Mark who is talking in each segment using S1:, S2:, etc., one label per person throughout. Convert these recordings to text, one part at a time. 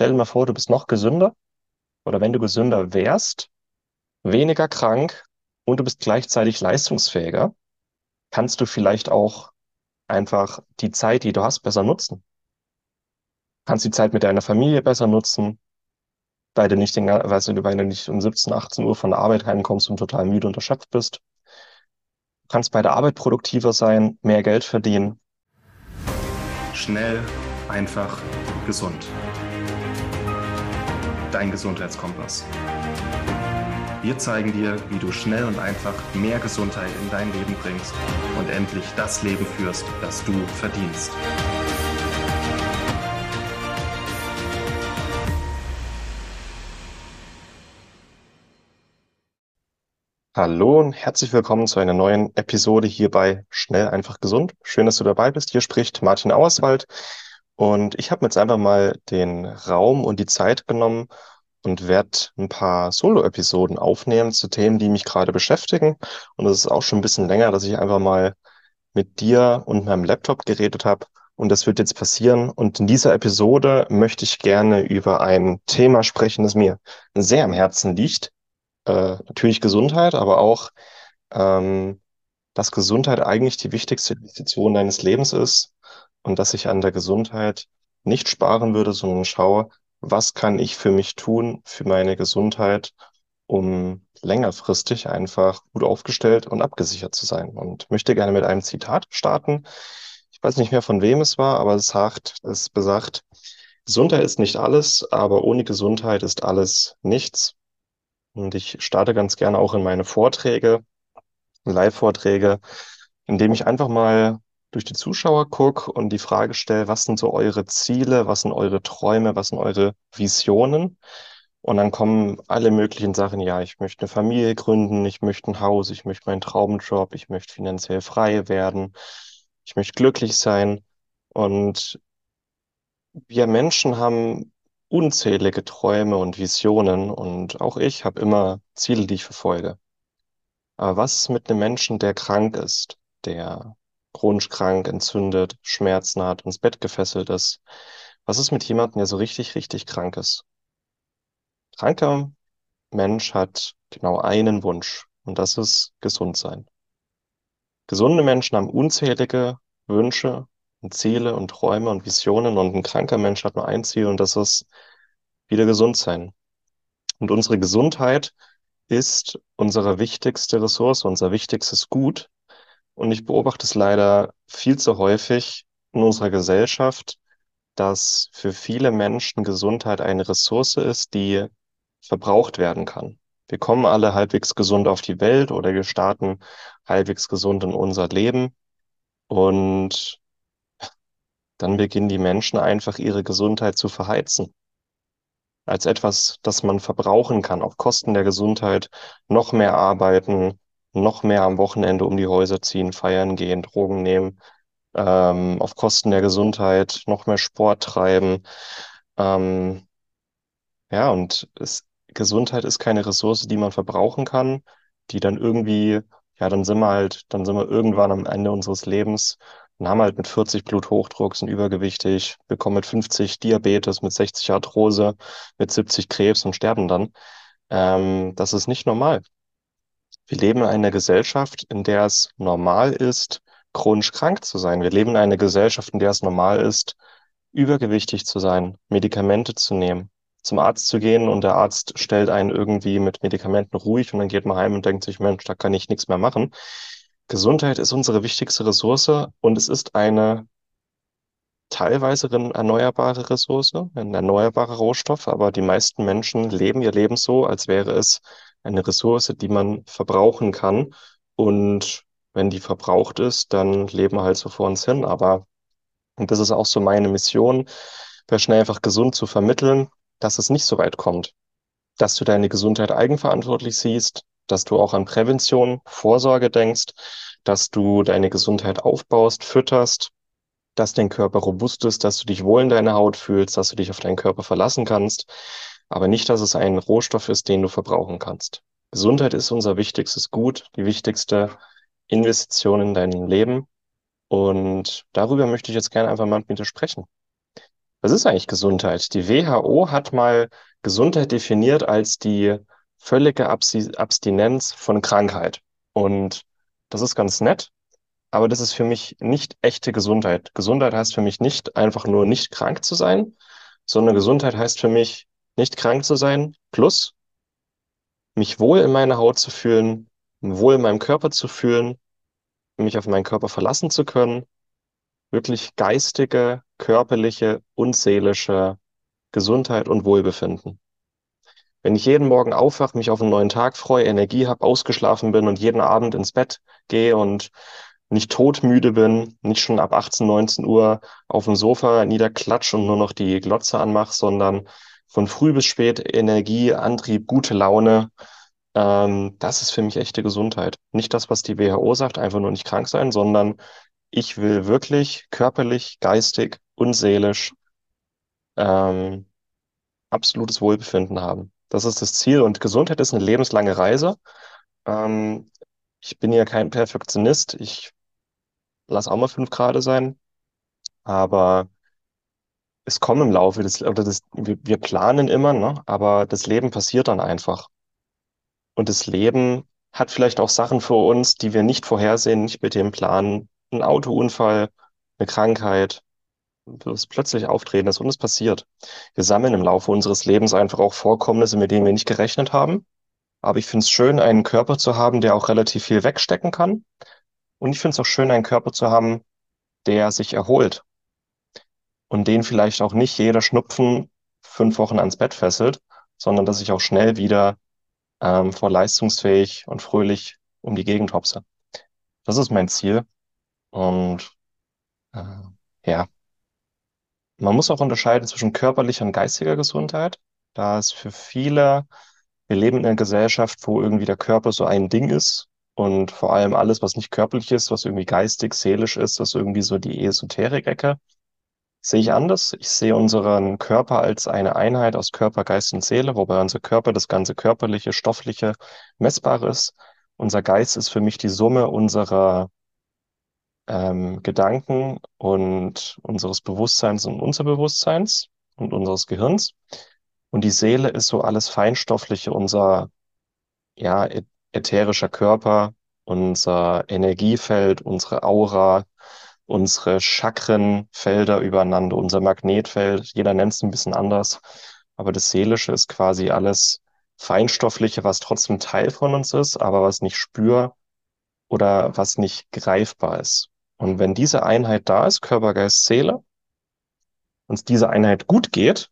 S1: stell dir mal vor, du bist noch gesünder oder wenn du gesünder wärst, weniger krank und du bist gleichzeitig leistungsfähiger, kannst du vielleicht auch einfach die Zeit, die du hast, besser nutzen. Kannst die Zeit mit deiner Familie besser nutzen, weil du nicht den, weißt du, weil du nicht um 17, 18 Uhr von der Arbeit heimkommst und total müde und erschöpft bist. Kannst bei der Arbeit produktiver sein, mehr Geld verdienen.
S2: Schnell, einfach, gesund. Dein Gesundheitskompass. Wir zeigen dir, wie du schnell und einfach mehr Gesundheit in dein Leben bringst und endlich das Leben führst, das du verdienst.
S1: Hallo und herzlich willkommen zu einer neuen Episode hier bei Schnell, einfach, gesund. Schön, dass du dabei bist. Hier spricht Martin Auerswald und ich habe mir jetzt einfach mal den Raum und die Zeit genommen und werde ein paar Solo-Episoden aufnehmen zu Themen, die mich gerade beschäftigen. Und es ist auch schon ein bisschen länger, dass ich einfach mal mit dir und meinem Laptop geredet habe. Und das wird jetzt passieren. Und in dieser Episode möchte ich gerne über ein Thema sprechen, das mir sehr am Herzen liegt äh, natürlich Gesundheit, aber auch, ähm, dass Gesundheit eigentlich die wichtigste Investition deines Lebens ist und dass ich an der Gesundheit nicht sparen würde, sondern schaue, was kann ich für mich tun, für meine Gesundheit, um längerfristig einfach gut aufgestellt und abgesichert zu sein. Und möchte gerne mit einem Zitat starten. Ich weiß nicht mehr, von wem es war, aber es sagt, es besagt, Gesundheit ist nicht alles, aber ohne Gesundheit ist alles nichts. Und ich starte ganz gerne auch in meine Vorträge, Live-Vorträge, indem ich einfach mal durch die Zuschauer gucke und die Frage stelle, was sind so eure Ziele, was sind eure Träume, was sind eure Visionen? Und dann kommen alle möglichen Sachen. Ja, ich möchte eine Familie gründen, ich möchte ein Haus, ich möchte meinen Traumjob, ich möchte finanziell frei werden, ich möchte glücklich sein. Und wir Menschen haben unzählige Träume und Visionen und auch ich habe immer Ziele, die ich verfolge. Aber was ist mit einem Menschen, der krank ist, der chronisch krank, entzündet, Schmerzen hat, ins Bett gefesselt ist? Was ist mit jemandem, der so richtig, richtig krank ist? Kranker Mensch hat genau einen Wunsch und das ist gesund sein. Gesunde Menschen haben unzählige Wünsche und Ziele und Träume und Visionen und ein kranker Mensch hat nur ein Ziel und das ist wieder gesund sein. Und unsere Gesundheit ist unsere wichtigste Ressource, unser wichtigstes Gut. Und ich beobachte es leider viel zu häufig in unserer Gesellschaft, dass für viele Menschen Gesundheit eine Ressource ist, die verbraucht werden kann. Wir kommen alle halbwegs gesund auf die Welt oder wir starten halbwegs gesund in unser Leben. Und dann beginnen die Menschen einfach ihre Gesundheit zu verheizen. Als etwas, das man verbrauchen kann, auf Kosten der Gesundheit, noch mehr arbeiten, noch mehr am Wochenende um die Häuser ziehen, feiern gehen, Drogen nehmen, ähm, auf Kosten der Gesundheit, noch mehr Sport treiben. Ähm, ja, und es, Gesundheit ist keine Ressource, die man verbrauchen kann, die dann irgendwie, ja, dann sind wir halt, dann sind wir irgendwann am Ende unseres Lebens und haben halt mit 40 Bluthochdruck, sind übergewichtig, bekommen mit 50 Diabetes, mit 60 Arthrose, mit 70 Krebs und sterben dann. Ähm, das ist nicht normal. Wir leben in einer Gesellschaft, in der es normal ist, chronisch krank zu sein. Wir leben in einer Gesellschaft, in der es normal ist, übergewichtig zu sein, Medikamente zu nehmen, zum Arzt zu gehen und der Arzt stellt einen irgendwie mit Medikamenten ruhig und dann geht man heim und denkt sich, Mensch, da kann ich nichts mehr machen. Gesundheit ist unsere wichtigste Ressource und es ist eine teilweise erneuerbare Ressource, ein erneuerbarer Rohstoff, aber die meisten Menschen leben ihr Leben so, als wäre es eine Ressource, die man verbrauchen kann. Und wenn die verbraucht ist, dann leben wir halt so vor uns hin. Aber, und das ist auch so meine Mission, schnell einfach gesund zu vermitteln, dass es nicht so weit kommt. Dass du deine Gesundheit eigenverantwortlich siehst, dass du auch an Prävention, Vorsorge denkst, dass du deine Gesundheit aufbaust, fütterst, dass dein Körper robust ist, dass du dich wohl in deiner Haut fühlst, dass du dich auf deinen Körper verlassen kannst, aber nicht, dass es ein Rohstoff ist, den du verbrauchen kannst. Gesundheit ist unser wichtigstes Gut, die wichtigste Investition in deinem Leben. Und darüber möchte ich jetzt gerne einfach mal mit dir sprechen. Was ist eigentlich Gesundheit? Die WHO hat mal Gesundheit definiert als die völlige Abstinenz von Krankheit. Und das ist ganz nett, aber das ist für mich nicht echte Gesundheit. Gesundheit heißt für mich nicht einfach nur nicht krank zu sein, sondern Gesundheit heißt für mich nicht krank zu sein, plus mich wohl in meiner Haut zu fühlen, wohl in meinem Körper zu fühlen, mich auf meinen Körper verlassen zu können, wirklich geistige, körperliche und seelische Gesundheit und Wohlbefinden. Wenn ich jeden Morgen aufwache, mich auf einen neuen Tag freue, Energie habe, ausgeschlafen bin und jeden Abend ins Bett gehe und nicht todmüde bin, nicht schon ab 18, 19 Uhr auf dem Sofa niederklatsch und nur noch die Glotze anmache, sondern von früh bis spät Energie, Antrieb, gute Laune, ähm, das ist für mich echte Gesundheit. Nicht das, was die WHO sagt, einfach nur nicht krank sein, sondern ich will wirklich körperlich, geistig und seelisch ähm, absolutes Wohlbefinden haben. Das ist das Ziel und Gesundheit ist eine lebenslange Reise. Ähm, ich bin ja kein Perfektionist. Ich lasse auch mal fünf Grad sein, aber es kommen im Laufe des, oder das, wir, wir planen immer, ne? Aber das Leben passiert dann einfach. Und das Leben hat vielleicht auch Sachen für uns, die wir nicht vorhersehen, nicht mit dem Plan. Ein Autounfall, eine Krankheit, das plötzlich auftreten ist und es passiert. Wir sammeln im Laufe unseres Lebens einfach auch Vorkommnisse, mit denen wir nicht gerechnet haben. Aber ich finde es schön, einen Körper zu haben, der auch relativ viel wegstecken kann. Und ich finde es auch schön, einen Körper zu haben, der sich erholt und den vielleicht auch nicht jeder Schnupfen fünf Wochen ans Bett fesselt, sondern dass ich auch schnell wieder ähm, vor leistungsfähig und fröhlich um die Gegend hopse. Das ist mein Ziel. Und äh, ja, man muss auch unterscheiden zwischen körperlicher und geistiger Gesundheit. Da ist für viele, wir leben in einer Gesellschaft, wo irgendwie der Körper so ein Ding ist und vor allem alles, was nicht körperlich ist, was irgendwie geistig, seelisch ist, das ist irgendwie so die Esoterik-Ecke. Sehe ich anders. Ich sehe unseren Körper als eine Einheit aus Körper, Geist und Seele, wobei unser Körper das ganze körperliche, stoffliche, messbare ist. Unser Geist ist für mich die Summe unserer ähm, Gedanken und unseres Bewusstseins und Unterbewusstseins und unseres Gehirns. Und die Seele ist so alles Feinstoffliche, unser ja, ätherischer Körper, unser Energiefeld, unsere Aura, unsere Chakrenfelder übereinander, unser Magnetfeld. Jeder nennt es ein bisschen anders. Aber das Seelische ist quasi alles Feinstoffliche, was trotzdem Teil von uns ist, aber was nicht spür oder was nicht greifbar ist. Und wenn diese Einheit da ist, Körper, Geist, Seele, uns diese Einheit gut geht,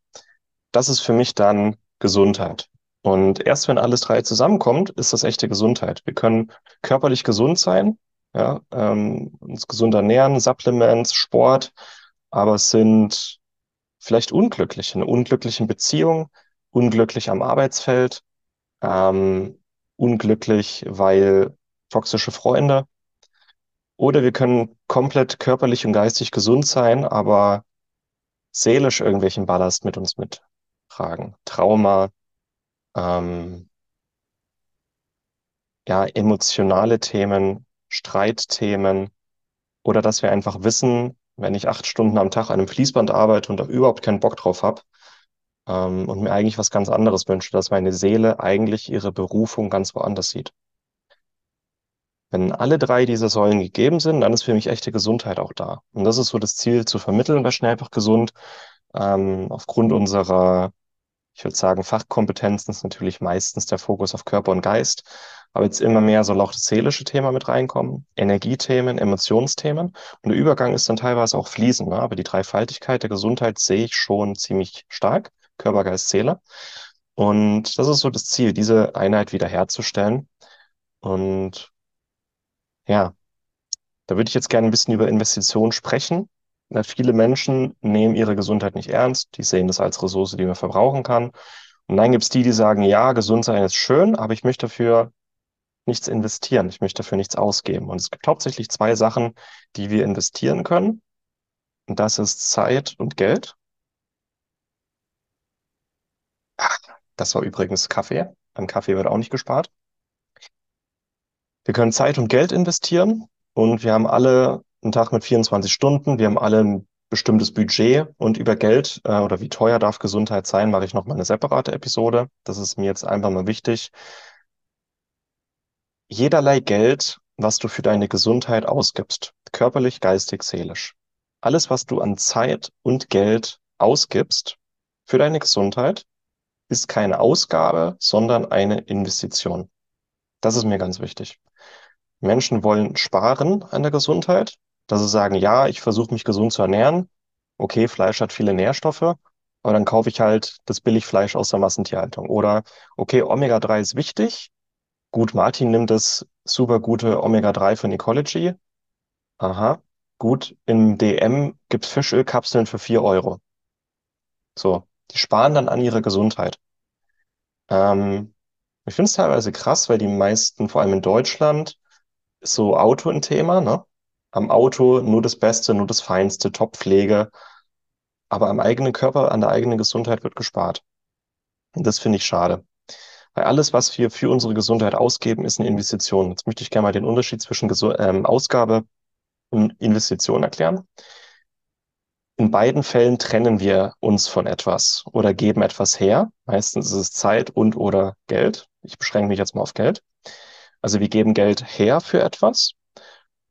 S1: das ist für mich dann Gesundheit. Und erst wenn alles drei zusammenkommt, ist das echte Gesundheit. Wir können körperlich gesund sein, ja, ähm, uns gesund ernähren, Supplements, Sport, aber sind vielleicht unglücklich, in unglücklichen Beziehungen, unglücklich am Arbeitsfeld, ähm, unglücklich, weil toxische Freunde, oder wir können komplett körperlich und geistig gesund sein, aber seelisch irgendwelchen Ballast mit uns mittragen. Trauma, ähm, ja, emotionale Themen, Streitthemen oder dass wir einfach wissen, wenn ich acht Stunden am Tag an einem Fließband arbeite und da überhaupt keinen Bock drauf habe ähm, und mir eigentlich was ganz anderes wünsche, dass meine Seele eigentlich ihre Berufung ganz woanders sieht. Wenn alle drei dieser Säulen gegeben sind, dann ist für mich echte Gesundheit auch da. Und das ist so das Ziel zu vermitteln bei Schnell einfach gesund. Ähm, aufgrund unserer, ich würde sagen, Fachkompetenzen ist natürlich meistens der Fokus auf Körper und Geist. Aber jetzt immer mehr soll auch das seelische Thema mit reinkommen, Energiethemen, Emotionsthemen. Und der Übergang ist dann teilweise auch fließend. Ne? Aber die Dreifaltigkeit der Gesundheit sehe ich schon ziemlich stark. Körper, Geist, Seele. Und das ist so das Ziel, diese Einheit wiederherzustellen. Und ja, da würde ich jetzt gerne ein bisschen über Investitionen sprechen. Na, viele Menschen nehmen ihre Gesundheit nicht ernst. Die sehen das als Ressource, die man verbrauchen kann. Und dann gibt es die, die sagen, ja, gesund sein ist schön, aber ich möchte dafür nichts investieren. Ich möchte dafür nichts ausgeben. Und es gibt hauptsächlich zwei Sachen, die wir investieren können. Und das ist Zeit und Geld. Das war übrigens Kaffee. An Kaffee wird auch nicht gespart. Wir können Zeit und Geld investieren und wir haben alle einen Tag mit 24 Stunden. Wir haben alle bestimmtes Budget und über Geld äh, oder wie teuer darf Gesundheit sein, mache ich nochmal eine separate Episode. Das ist mir jetzt einfach mal wichtig. Jederlei Geld, was du für deine Gesundheit ausgibst, körperlich, geistig, seelisch. Alles, was du an Zeit und Geld ausgibst für deine Gesundheit, ist keine Ausgabe, sondern eine Investition. Das ist mir ganz wichtig. Menschen wollen sparen an der Gesundheit, dass sie sagen, ja, ich versuche mich gesund zu ernähren. Okay, Fleisch hat viele Nährstoffe, aber dann kaufe ich halt das Billigfleisch aus der Massentierhaltung. Oder okay, Omega-3 ist wichtig. Gut, Martin nimmt das super gute Omega-3 von Ecology. Aha, gut, im DM gibt's Fischölkapseln für 4 Euro. So, die sparen dann an ihrer Gesundheit. Ähm, ich finde es teilweise krass, weil die meisten, vor allem in Deutschland, ist so Auto ein Thema, ne? Am Auto nur das Beste, nur das Feinste, Top-Pflege. Aber am eigenen Körper, an der eigenen Gesundheit wird gespart. Und das finde ich schade. Weil alles, was wir für unsere Gesundheit ausgeben, ist eine Investition. Jetzt möchte ich gerne mal den Unterschied zwischen Gesu ähm, Ausgabe und Investition erklären. In beiden Fällen trennen wir uns von etwas oder geben etwas her. Meistens ist es Zeit und oder Geld. Ich beschränke mich jetzt mal auf Geld. Also wir geben Geld her für etwas.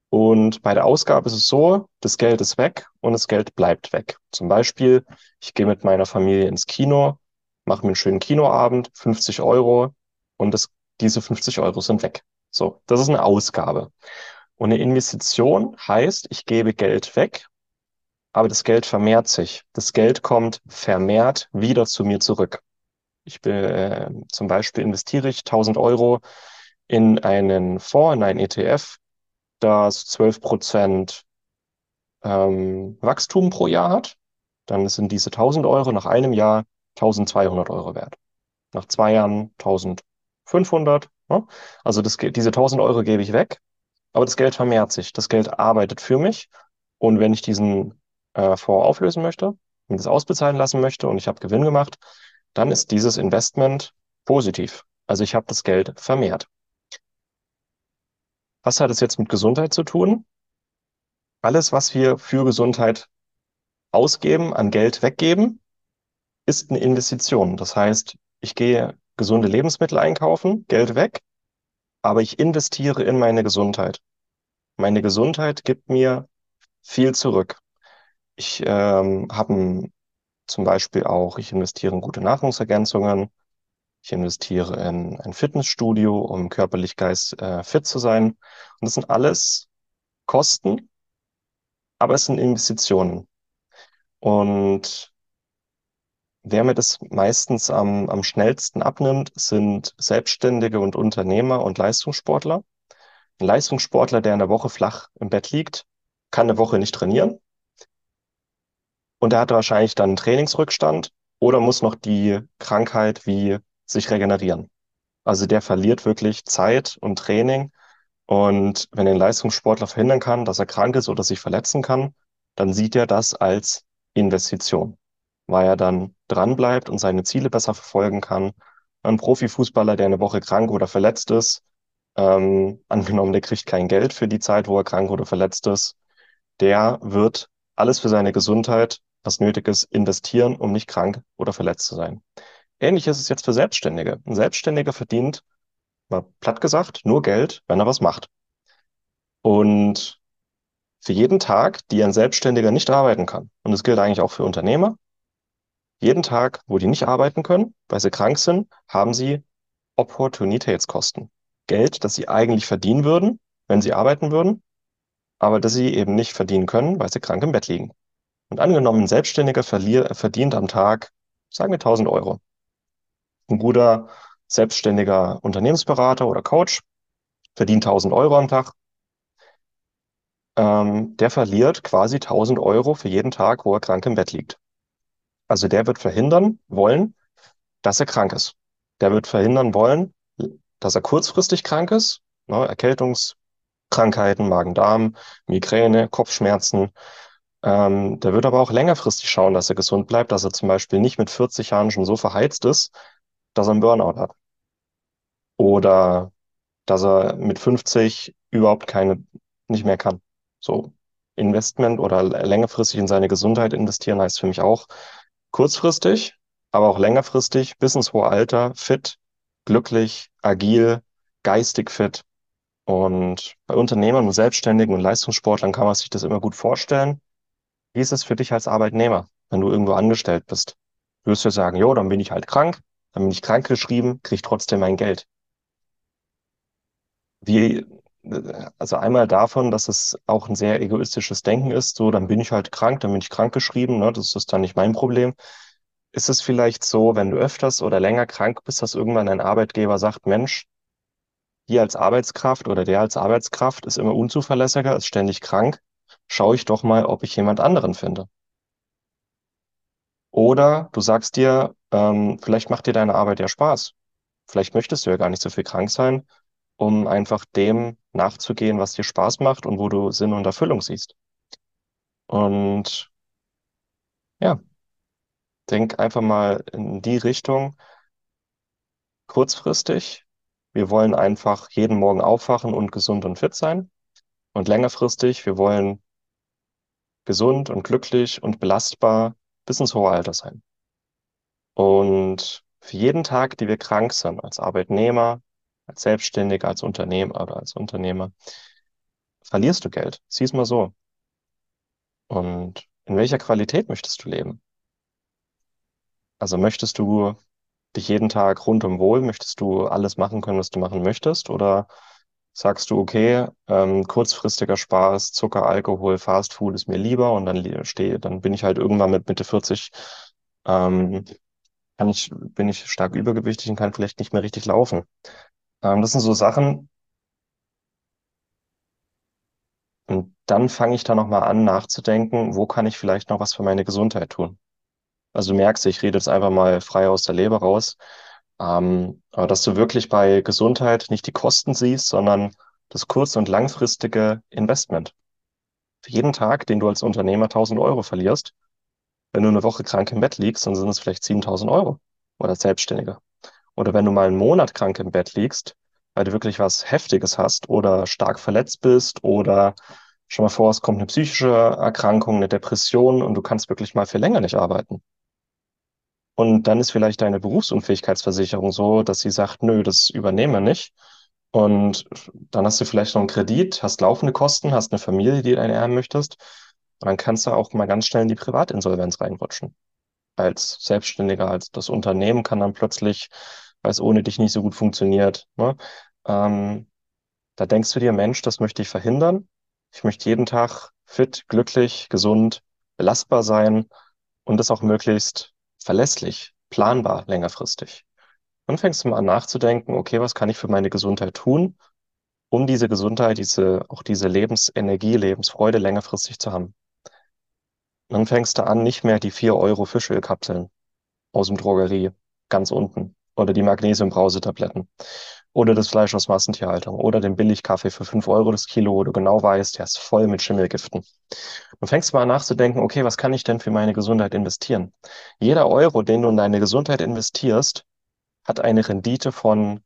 S1: Und bei der Ausgabe ist es so, das Geld ist weg und das Geld bleibt weg. Zum Beispiel, ich gehe mit meiner Familie ins Kino, mache mir einen schönen Kinoabend, 50 Euro und das, diese 50 Euro sind weg. So, das ist eine Ausgabe. Und eine Investition heißt, ich gebe Geld weg aber das Geld vermehrt sich. Das Geld kommt vermehrt wieder zu mir zurück. Ich bin, äh, zum Beispiel investiere ich 1000 Euro in einen Fonds, in einen ETF, das 12 Prozent ähm, Wachstum pro Jahr hat. Dann sind diese 1000 Euro nach einem Jahr 1200 Euro wert. Nach zwei Jahren 1500. Ne? Also das, diese 1000 Euro gebe ich weg, aber das Geld vermehrt sich. Das Geld arbeitet für mich. Und wenn ich diesen äh, Fonds auflösen möchte, mir das ausbezahlen lassen möchte und ich habe Gewinn gemacht, dann ist dieses Investment positiv. Also ich habe das Geld vermehrt. Was hat es jetzt mit Gesundheit zu tun? Alles, was wir für Gesundheit ausgeben, an Geld weggeben, ist eine Investition. Das heißt, ich gehe gesunde Lebensmittel einkaufen, Geld weg, aber ich investiere in meine Gesundheit. Meine Gesundheit gibt mir viel zurück. Ich ähm, habe zum Beispiel auch, ich investiere in gute Nahrungsergänzungen. Ich investiere in ein Fitnessstudio, um körperlich geist äh, fit zu sein. Und das sind alles Kosten, aber es sind Investitionen. Und wer mir das meistens am, am schnellsten abnimmt, sind Selbstständige und Unternehmer und Leistungssportler. Ein Leistungssportler, der in der Woche flach im Bett liegt, kann eine Woche nicht trainieren, und er hat wahrscheinlich dann einen Trainingsrückstand oder muss noch die Krankheit wie sich regenerieren. Also der verliert wirklich Zeit und Training. Und wenn ein Leistungssportler verhindern kann, dass er krank ist oder sich verletzen kann, dann sieht er das als Investition, weil er dann dranbleibt und seine Ziele besser verfolgen kann. Ein Profifußballer, der eine Woche krank oder verletzt ist, ähm, angenommen, der kriegt kein Geld für die Zeit, wo er krank oder verletzt ist, der wird alles für seine Gesundheit was nötig ist, investieren, um nicht krank oder verletzt zu sein. Ähnlich ist es jetzt für Selbstständige. Ein Selbstständiger verdient, mal platt gesagt, nur Geld, wenn er was macht. Und für jeden Tag, die ein Selbstständiger nicht arbeiten kann, und das gilt eigentlich auch für Unternehmer, jeden Tag, wo die nicht arbeiten können, weil sie krank sind, haben sie Opportunitätskosten. Geld, das sie eigentlich verdienen würden, wenn sie arbeiten würden, aber das sie eben nicht verdienen können, weil sie krank im Bett liegen. Und angenommen, ein Selbstständiger verdient am Tag, sagen wir 1000 Euro. Ein guter selbstständiger Unternehmensberater oder Coach verdient 1000 Euro am Tag. Ähm, der verliert quasi 1000 Euro für jeden Tag, wo er krank im Bett liegt. Also der wird verhindern wollen, dass er krank ist. Der wird verhindern wollen, dass er kurzfristig krank ist, ne, Erkältungskrankheiten, Magen-Darm, Migräne, Kopfschmerzen, ähm, der wird aber auch längerfristig schauen, dass er gesund bleibt, dass er zum Beispiel nicht mit 40 Jahren schon so verheizt ist, dass er einen Burnout hat. Oder dass er mit 50 überhaupt keine, nicht mehr kann. So. Investment oder längerfristig in seine Gesundheit investieren heißt für mich auch kurzfristig, aber auch längerfristig bis ins hohe Alter fit, glücklich, agil, geistig fit. Und bei Unternehmern und Selbstständigen und Leistungssportlern kann man sich das immer gut vorstellen. Wie ist es für dich als Arbeitnehmer, wenn du irgendwo angestellt bist? Wirst du sagen, jo, dann bin ich halt krank, dann bin ich krankgeschrieben, krieg trotzdem mein Geld. Wie, also einmal davon, dass es auch ein sehr egoistisches Denken ist, so, dann bin ich halt krank, dann bin ich krankgeschrieben, ne, das ist dann nicht mein Problem. Ist es vielleicht so, wenn du öfters oder länger krank bist, dass irgendwann ein Arbeitgeber sagt, Mensch, die als Arbeitskraft oder der als Arbeitskraft ist immer unzuverlässiger, ist ständig krank, schaue ich doch mal, ob ich jemand anderen finde. Oder du sagst dir, ähm, vielleicht macht dir deine Arbeit ja Spaß. Vielleicht möchtest du ja gar nicht so viel krank sein, um einfach dem nachzugehen, was dir Spaß macht und wo du Sinn und Erfüllung siehst. Und ja, denk einfach mal in die Richtung, kurzfristig. Wir wollen einfach jeden Morgen aufwachen und gesund und fit sein. Und längerfristig, wir wollen gesund und glücklich und belastbar bis ins hohe Alter sein. Und für jeden Tag, die wir krank sind, als Arbeitnehmer, als Selbstständiger, als Unternehmer oder als Unternehmer, verlierst du Geld. Sieh es mal so. Und in welcher Qualität möchtest du leben? Also möchtest du dich jeden Tag rundum wohl? Möchtest du alles machen können, was du machen möchtest? Oder sagst du, okay, ähm, kurzfristiger Spaß, Zucker, Alkohol, Fast Food ist mir lieber und dann stehe, dann bin ich halt irgendwann mit Mitte 40, ähm, kann ich, bin ich stark übergewichtig und kann vielleicht nicht mehr richtig laufen. Ähm, das sind so Sachen. Und dann fange ich da nochmal an nachzudenken, wo kann ich vielleicht noch was für meine Gesundheit tun? Also du merkst, ich rede jetzt einfach mal frei aus der Leber raus. Ähm, aber dass du wirklich bei Gesundheit nicht die Kosten siehst, sondern das kurz- und langfristige Investment. Für jeden Tag, den du als Unternehmer 1000 Euro verlierst, wenn du eine Woche krank im Bett liegst, dann sind es vielleicht 7000 Euro oder Selbstständiger. Oder wenn du mal einen Monat krank im Bett liegst, weil du wirklich was Heftiges hast oder stark verletzt bist oder schon mal vor, es kommt eine psychische Erkrankung, eine Depression und du kannst wirklich mal für länger nicht arbeiten. Und dann ist vielleicht deine Berufsunfähigkeitsversicherung so, dass sie sagt, nö, das übernehmen wir nicht. Und dann hast du vielleicht noch einen Kredit, hast laufende Kosten, hast eine Familie, die du ernähren möchtest. Und dann kannst du auch mal ganz schnell in die Privatinsolvenz reinrutschen. Als Selbstständiger, als das Unternehmen kann dann plötzlich, weil es ohne dich nicht so gut funktioniert, ne? Ähm, da denkst du dir, Mensch, das möchte ich verhindern. Ich möchte jeden Tag fit, glücklich, gesund, belastbar sein und das auch möglichst verlässlich, planbar, längerfristig. Dann fängst du mal an nachzudenken, okay, was kann ich für meine Gesundheit tun, um diese Gesundheit, diese, auch diese Lebensenergie, Lebensfreude längerfristig zu haben. Dann fängst du an, nicht mehr die 4 Euro Fischölkapseln aus dem Drogerie ganz unten oder die Magnesiumbrausetabletten oder das Fleisch aus Massentierhaltung oder den Billigkaffee für 5 Euro das Kilo, wo du genau weißt, der ist voll mit Schimmelgiften. Dann fängst mal nachzudenken, okay, was kann ich denn für meine Gesundheit investieren? Jeder Euro, den du in deine Gesundheit investierst, hat eine Rendite von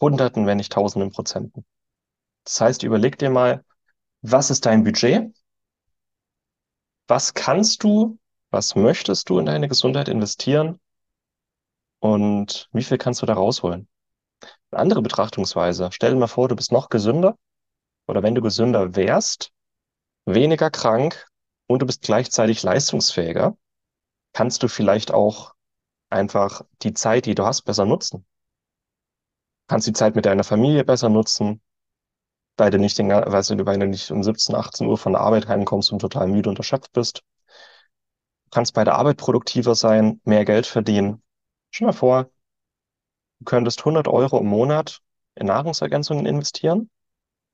S1: Hunderten, wenn nicht Tausenden Prozenten. Das heißt, überleg dir mal, was ist dein Budget? Was kannst du, was möchtest du in deine Gesundheit investieren? Und wie viel kannst du da rausholen? Eine andere Betrachtungsweise. Stell dir mal vor, du bist noch gesünder oder wenn du gesünder wärst, weniger krank und du bist gleichzeitig leistungsfähiger, kannst du vielleicht auch einfach die Zeit, die du hast, besser nutzen. Kannst die Zeit mit deiner Familie besser nutzen, weil du nicht, den, weißt du, weil du nicht um 17, 18 Uhr von der Arbeit heimkommst und total müde und erschöpft bist. Kannst bei der Arbeit produktiver sein, mehr Geld verdienen. Stell dir mal vor, Du könntest 100 Euro im Monat in Nahrungsergänzungen investieren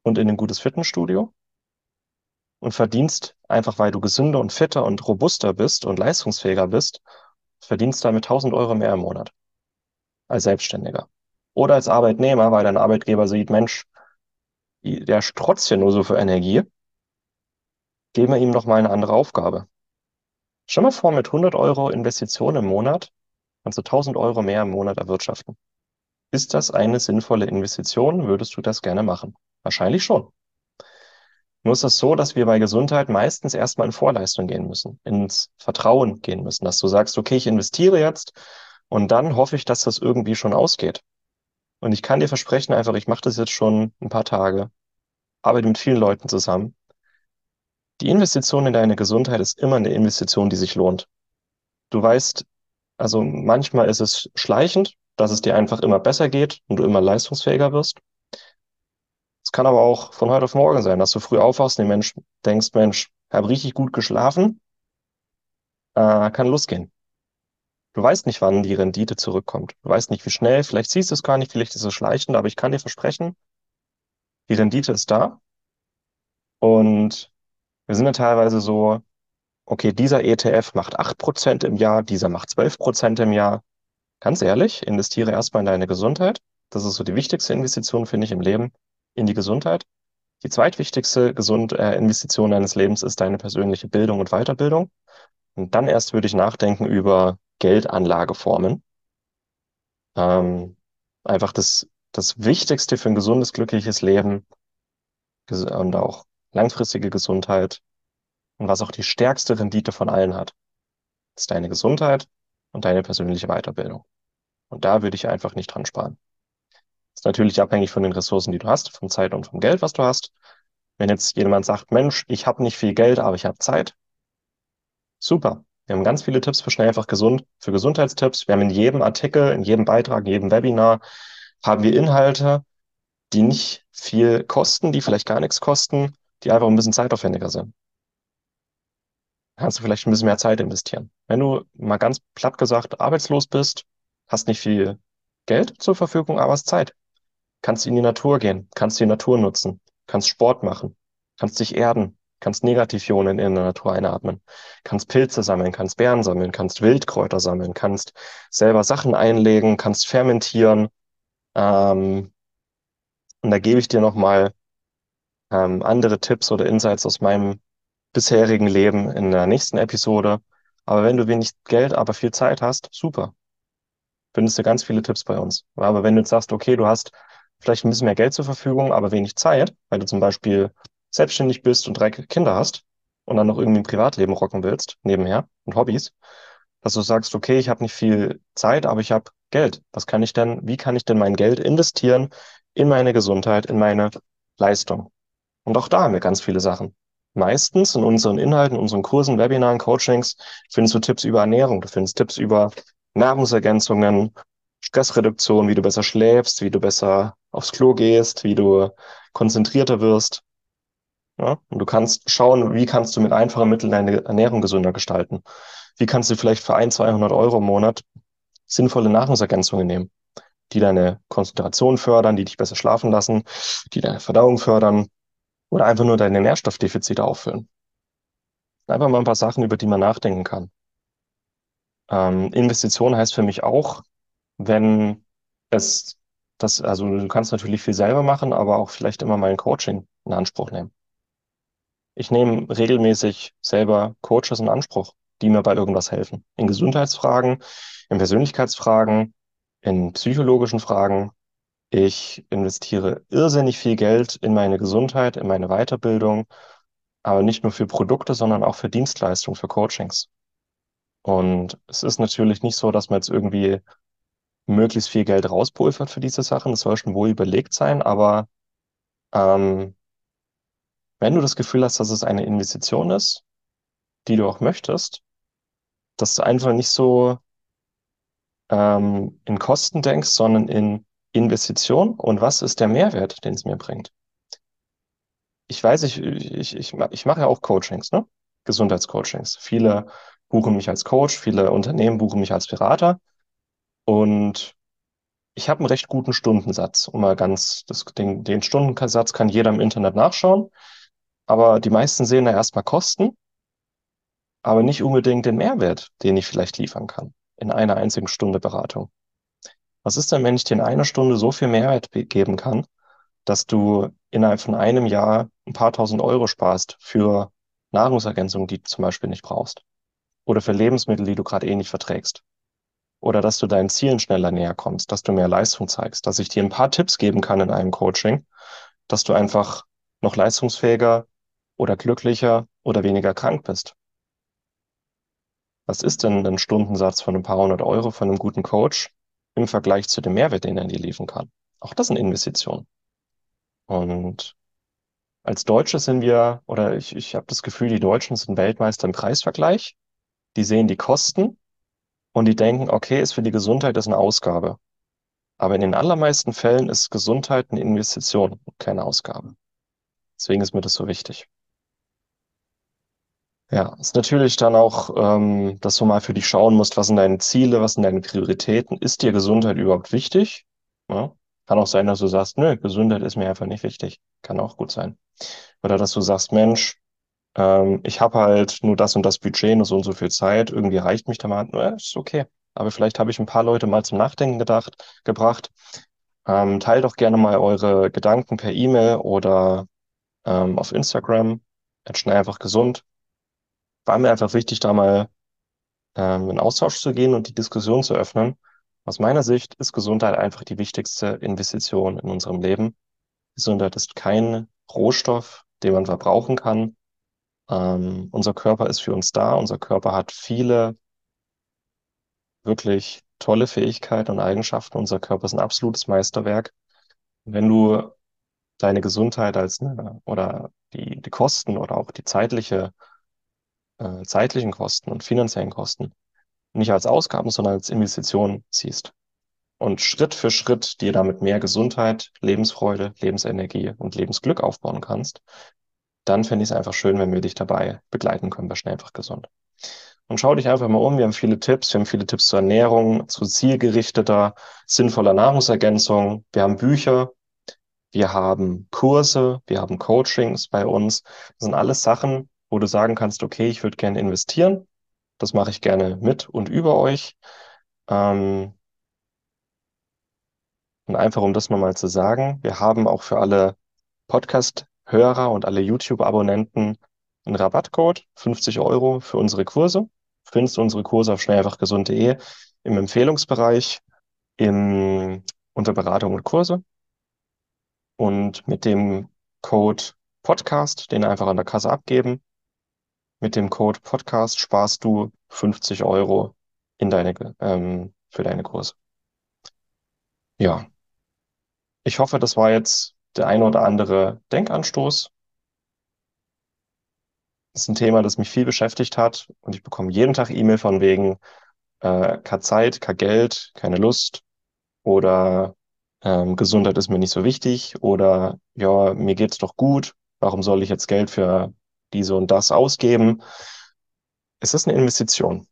S1: und in ein gutes Fitnessstudio und verdienst einfach, weil du gesünder und fitter und robuster bist und leistungsfähiger bist, verdienst damit 1000 Euro mehr im Monat als Selbstständiger. Oder als Arbeitnehmer, weil dein Arbeitgeber sieht, Mensch, der strotzt ja nur so für Energie, geben wir ihm doch mal eine andere Aufgabe. Stell mal vor, mit 100 Euro Investition im Monat kannst du 1000 Euro mehr im Monat erwirtschaften. Ist das eine sinnvolle Investition? Würdest du das gerne machen? Wahrscheinlich schon. Nur ist es so, dass wir bei Gesundheit meistens erstmal in Vorleistung gehen müssen, ins Vertrauen gehen müssen, dass du sagst, okay, ich investiere jetzt und dann hoffe ich, dass das irgendwie schon ausgeht. Und ich kann dir versprechen, einfach, ich mache das jetzt schon ein paar Tage, arbeite mit vielen Leuten zusammen. Die Investition in deine Gesundheit ist immer eine Investition, die sich lohnt. Du weißt, also manchmal ist es schleichend, dass es dir einfach immer besser geht und du immer leistungsfähiger wirst. Es kann aber auch von heute auf morgen sein, dass du früh aufwachst und Mensch, denkst, Mensch, habe richtig gut geschlafen, äh, kann losgehen. Du weißt nicht, wann die Rendite zurückkommt. Du weißt nicht, wie schnell. Vielleicht siehst du es gar nicht, vielleicht ist es schleichend, aber ich kann dir versprechen, die Rendite ist da. Und wir sind ja teilweise so, okay, dieser ETF macht 8% im Jahr, dieser macht 12% im Jahr. Ganz ehrlich, investiere erstmal in deine Gesundheit. Das ist so die wichtigste Investition, finde ich, im Leben, in die Gesundheit. Die zweitwichtigste Gesund äh, Investition deines Lebens ist deine persönliche Bildung und Weiterbildung. Und dann erst würde ich nachdenken über Geldanlageformen. Ähm, einfach das, das Wichtigste für ein gesundes, glückliches Leben und auch langfristige Gesundheit und was auch die stärkste Rendite von allen hat, ist deine Gesundheit und deine persönliche Weiterbildung. Und da würde ich einfach nicht dran sparen. Ist natürlich abhängig von den Ressourcen, die du hast, von Zeit und vom Geld, was du hast. Wenn jetzt jemand sagt, Mensch, ich habe nicht viel Geld, aber ich habe Zeit, super. Wir haben ganz viele Tipps für schnell einfach gesund, für Gesundheitstipps. Wir haben in jedem Artikel, in jedem Beitrag, in jedem Webinar haben wir Inhalte, die nicht viel kosten, die vielleicht gar nichts kosten, die einfach ein bisschen zeitaufwendiger sind. Kannst du vielleicht ein bisschen mehr Zeit investieren. Wenn du mal ganz platt gesagt arbeitslos bist, hast nicht viel Geld zur Verfügung, aber hast Zeit. Kannst in die Natur gehen, kannst die Natur nutzen, kannst Sport machen, kannst dich erden, kannst Negativionen in der Natur einatmen, kannst Pilze sammeln, kannst Beeren sammeln, kannst Wildkräuter sammeln, kannst selber Sachen einlegen, kannst fermentieren. Ähm, und da gebe ich dir nochmal ähm, andere Tipps oder Insights aus meinem bisherigen Leben in der nächsten Episode. Aber wenn du wenig Geld, aber viel Zeit hast, super. Findest du ganz viele Tipps bei uns. Aber wenn du jetzt sagst, okay, du hast vielleicht ein bisschen mehr Geld zur Verfügung, aber wenig Zeit, weil du zum Beispiel selbstständig bist und drei Kinder hast und dann noch irgendwie ein Privatleben rocken willst, nebenher und Hobbys, dass du sagst, okay, ich habe nicht viel Zeit, aber ich habe Geld. Was kann ich denn, wie kann ich denn mein Geld investieren in meine Gesundheit, in meine Leistung? Und auch da haben wir ganz viele Sachen. Meistens in unseren Inhalten, unseren Kursen, Webinaren, Coachings findest du Tipps über Ernährung, du findest Tipps über Nahrungsergänzungen, Stressreduktion, wie du besser schläfst, wie du besser aufs Klo gehst, wie du konzentrierter wirst. Ja? Und du kannst schauen, wie kannst du mit einfachen Mitteln deine Ernährung gesünder gestalten. Wie kannst du vielleicht für ein, 200 Euro im Monat sinnvolle Nahrungsergänzungen nehmen, die deine Konzentration fördern, die dich besser schlafen lassen, die deine Verdauung fördern oder einfach nur deine Nährstoffdefizite auffüllen. Einfach mal ein paar Sachen, über die man nachdenken kann. Ähm, Investition heißt für mich auch, wenn es das, also du kannst natürlich viel selber machen, aber auch vielleicht immer mal ein Coaching in Anspruch nehmen. Ich nehme regelmäßig selber Coaches in Anspruch, die mir bei irgendwas helfen. In Gesundheitsfragen, in Persönlichkeitsfragen, in psychologischen Fragen. Ich investiere irrsinnig viel Geld in meine Gesundheit, in meine Weiterbildung, aber nicht nur für Produkte, sondern auch für Dienstleistungen, für Coachings. Und es ist natürlich nicht so, dass man jetzt irgendwie möglichst viel Geld rauspulvert für diese Sachen. Das soll schon wohl überlegt sein, aber ähm, wenn du das Gefühl hast, dass es eine Investition ist, die du auch möchtest, dass du einfach nicht so ähm, in Kosten denkst, sondern in Investition und was ist der Mehrwert, den es mir bringt. Ich weiß, ich, ich, ich, ich mache ja auch Coachings, ne? Gesundheitscoachings. Viele buchen mich als Coach, viele Unternehmen buchen mich als Berater und ich habe einen recht guten Stundensatz. Um mal ganz, das, den, den Stundensatz kann jeder im Internet nachschauen, aber die meisten sehen da erstmal Kosten, aber nicht unbedingt den Mehrwert, den ich vielleicht liefern kann in einer einzigen Stunde Beratung. Was ist denn, wenn ich dir in einer Stunde so viel Mehrwert geben kann, dass du innerhalb von einem Jahr ein paar tausend Euro sparst für Nahrungsergänzungen, die du zum Beispiel nicht brauchst? Oder für Lebensmittel, die du gerade eh nicht verträgst? Oder dass du deinen Zielen schneller näher kommst, dass du mehr Leistung zeigst, dass ich dir ein paar Tipps geben kann in einem Coaching, dass du einfach noch leistungsfähiger oder glücklicher oder weniger krank bist. Was ist denn ein Stundensatz von ein paar hundert Euro von einem guten Coach im Vergleich zu dem Mehrwert, den er dir liefern kann? Auch das sind Investitionen. Und als Deutsche sind wir, oder ich, ich habe das Gefühl, die Deutschen sind Weltmeister im Preisvergleich. Die sehen die Kosten und die denken, okay, ist für die Gesundheit das eine Ausgabe. Aber in den allermeisten Fällen ist Gesundheit eine Investition, keine Ausgabe. Deswegen ist mir das so wichtig. Ja, ist natürlich dann auch, ähm, dass du mal für dich schauen musst, was sind deine Ziele, was sind deine Prioritäten? Ist dir Gesundheit überhaupt wichtig? Ja? Kann auch sein, dass du sagst, nö, Gesundheit ist mir einfach nicht wichtig. Kann auch gut sein. Oder dass du sagst, Mensch, ähm, ich habe halt nur das und das Budget, nur so und so viel Zeit, irgendwie reicht mich da mal, ja, ist okay. Aber vielleicht habe ich ein paar Leute mal zum Nachdenken gedacht, gebracht. Ähm, teilt doch gerne mal eure Gedanken per E-Mail oder ähm, auf Instagram. Schnell einfach gesund. War mir einfach wichtig, da mal ähm, in Austausch zu gehen und die Diskussion zu öffnen. Aus meiner Sicht ist Gesundheit einfach die wichtigste Investition in unserem Leben. Gesundheit ist kein Rohstoff, den man verbrauchen kann. Ähm, unser Körper ist für uns da. Unser Körper hat viele wirklich tolle Fähigkeiten und Eigenschaften. Unser Körper ist ein absolutes Meisterwerk. Wenn du deine Gesundheit als oder die, die Kosten oder auch die zeitliche, äh, zeitlichen Kosten und finanziellen Kosten nicht als Ausgaben, sondern als Investition siehst und Schritt für Schritt dir damit mehr Gesundheit, Lebensfreude, Lebensenergie und Lebensglück aufbauen kannst, dann fände ich es einfach schön, wenn wir dich dabei begleiten können bei Schnell einfach gesund. Und schau dich einfach mal um. Wir haben viele Tipps. Wir haben viele Tipps zur Ernährung, zu zielgerichteter, sinnvoller Nahrungsergänzung. Wir haben Bücher. Wir haben Kurse. Wir haben Coachings bei uns. Das sind alles Sachen, wo du sagen kannst, okay, ich würde gerne investieren. Das mache ich gerne mit und über euch. Ähm, und einfach, um das nochmal zu sagen, wir haben auch für alle Podcast-Hörer und alle YouTube-Abonnenten einen Rabattcode, 50 Euro für unsere Kurse. Du findest unsere Kurse auf schnellfachgesund.de im Empfehlungsbereich, im, unter Beratung und Kurse. Und mit dem Code Podcast, den einfach an der Kasse abgeben, mit dem Code Podcast sparst du 50 Euro in deine, ähm, für deine Kurse. Ja. Ich hoffe, das war jetzt der ein oder andere Denkanstoß. Das ist ein Thema, das mich viel beschäftigt hat und ich bekomme jeden Tag E-Mail von wegen äh, keine Zeit, kein Geld, keine Lust oder ähm, Gesundheit ist mir nicht so wichtig oder ja, mir geht's doch gut, warum soll ich jetzt Geld für diese und das ausgeben? Es ist eine Investition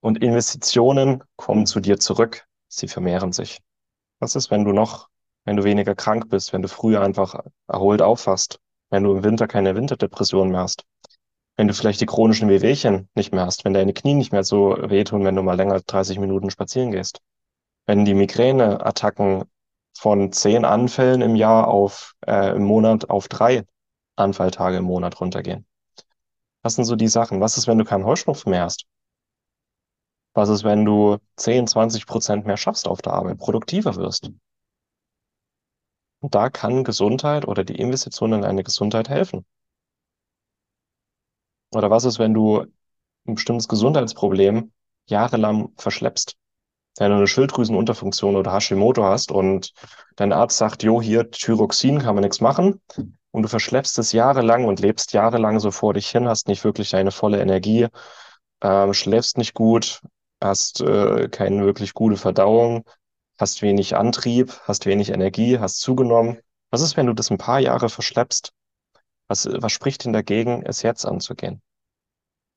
S1: und Investitionen kommen zu dir zurück, sie vermehren sich. Was ist, wenn du noch, wenn du weniger krank bist, wenn du früher einfach erholt auffasst, wenn du im Winter keine Winterdepression mehr hast? wenn du vielleicht die chronischen Wehwehchen nicht mehr hast, wenn deine Knie nicht mehr so wehtun, wenn du mal länger als 30 Minuten spazieren gehst, wenn die Migräneattacken von zehn Anfällen im Jahr auf äh, im Monat auf drei Anfalltage im Monat runtergehen. Was sind so die Sachen? Was ist, wenn du keinen Heuschnupfen mehr hast? Was ist, wenn du 10, 20 Prozent mehr schaffst auf der Arbeit, produktiver wirst? Und da kann Gesundheit oder die Investition in eine Gesundheit helfen. Oder was ist, wenn du ein bestimmtes Gesundheitsproblem jahrelang verschleppst? Wenn du eine Schilddrüsenunterfunktion oder Hashimoto hast und dein Arzt sagt, jo, hier Thyroxin kann man nichts machen und du verschleppst es jahrelang und lebst jahrelang so vor dich hin, hast nicht wirklich deine volle Energie, äh, schläfst nicht gut, hast äh, keine wirklich gute Verdauung, hast wenig Antrieb, hast wenig Energie, hast zugenommen. Was ist, wenn du das ein paar Jahre verschleppst? Was, was spricht denn dagegen, es jetzt anzugehen?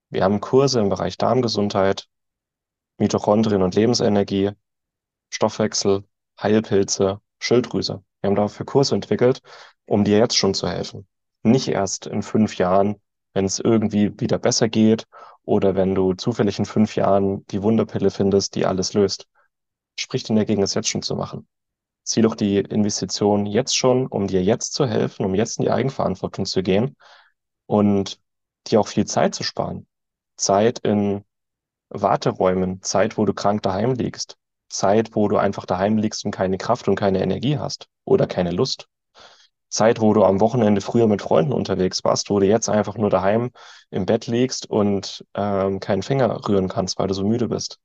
S1: Wir haben Kurse im Bereich Darmgesundheit, Mitochondrien und Lebensenergie, Stoffwechsel, Heilpilze, Schilddrüse. Wir haben dafür Kurse entwickelt, um dir jetzt schon zu helfen. Nicht erst in fünf Jahren, wenn es irgendwie wieder besser geht oder wenn du zufällig in fünf Jahren die Wunderpille findest, die alles löst. Spricht denn dagegen, es jetzt schon zu machen? Zieh doch die Investition jetzt schon, um dir jetzt zu helfen, um jetzt in die Eigenverantwortung zu gehen und dir auch viel Zeit zu sparen. Zeit in Warteräumen, Zeit, wo du krank daheim liegst, Zeit, wo du einfach daheim liegst und keine Kraft und keine Energie hast oder keine Lust. Zeit, wo du am Wochenende früher mit Freunden unterwegs warst, wo du jetzt einfach nur daheim im Bett liegst und ähm, keinen Finger rühren kannst, weil du so müde bist.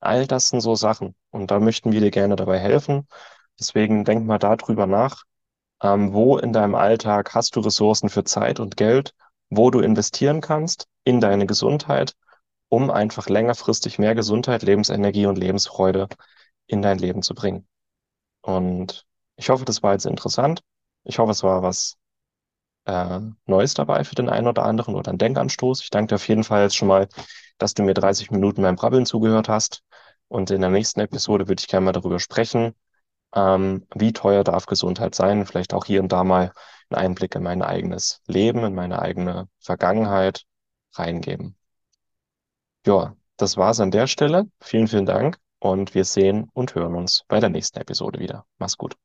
S1: All das sind so Sachen und da möchten wir dir gerne dabei helfen. Deswegen denk mal darüber nach, ähm, wo in deinem Alltag hast du Ressourcen für Zeit und Geld, wo du investieren kannst in deine Gesundheit, um einfach längerfristig mehr Gesundheit, Lebensenergie und Lebensfreude in dein Leben zu bringen. Und ich hoffe, das war jetzt interessant. Ich hoffe, es war was äh, Neues dabei für den einen oder anderen oder ein Denkanstoß. Ich danke dir auf jeden Fall jetzt schon mal, dass du mir 30 Minuten beim Brabbeln zugehört hast. Und in der nächsten Episode würde ich gerne mal darüber sprechen, ähm, wie teuer darf Gesundheit sein? Vielleicht auch hier und da mal einen Einblick in mein eigenes Leben, in meine eigene Vergangenheit reingeben. Ja, das war's an der Stelle. Vielen, vielen Dank und wir sehen und hören uns bei der nächsten Episode wieder. Mach's gut.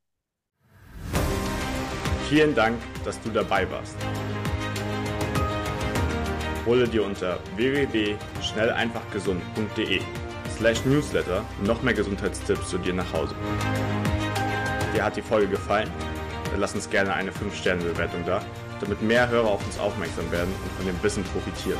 S3: Vielen Dank, dass du dabei warst. Hole dir unter www.schnelleinfachgesund.de slash newsletter noch mehr Gesundheitstipps zu dir nach Hause. Dir hat die Folge gefallen? Dann lass uns gerne eine 5-Sterne-Bewertung da, damit mehr Hörer auf uns aufmerksam werden und von dem Wissen profitieren.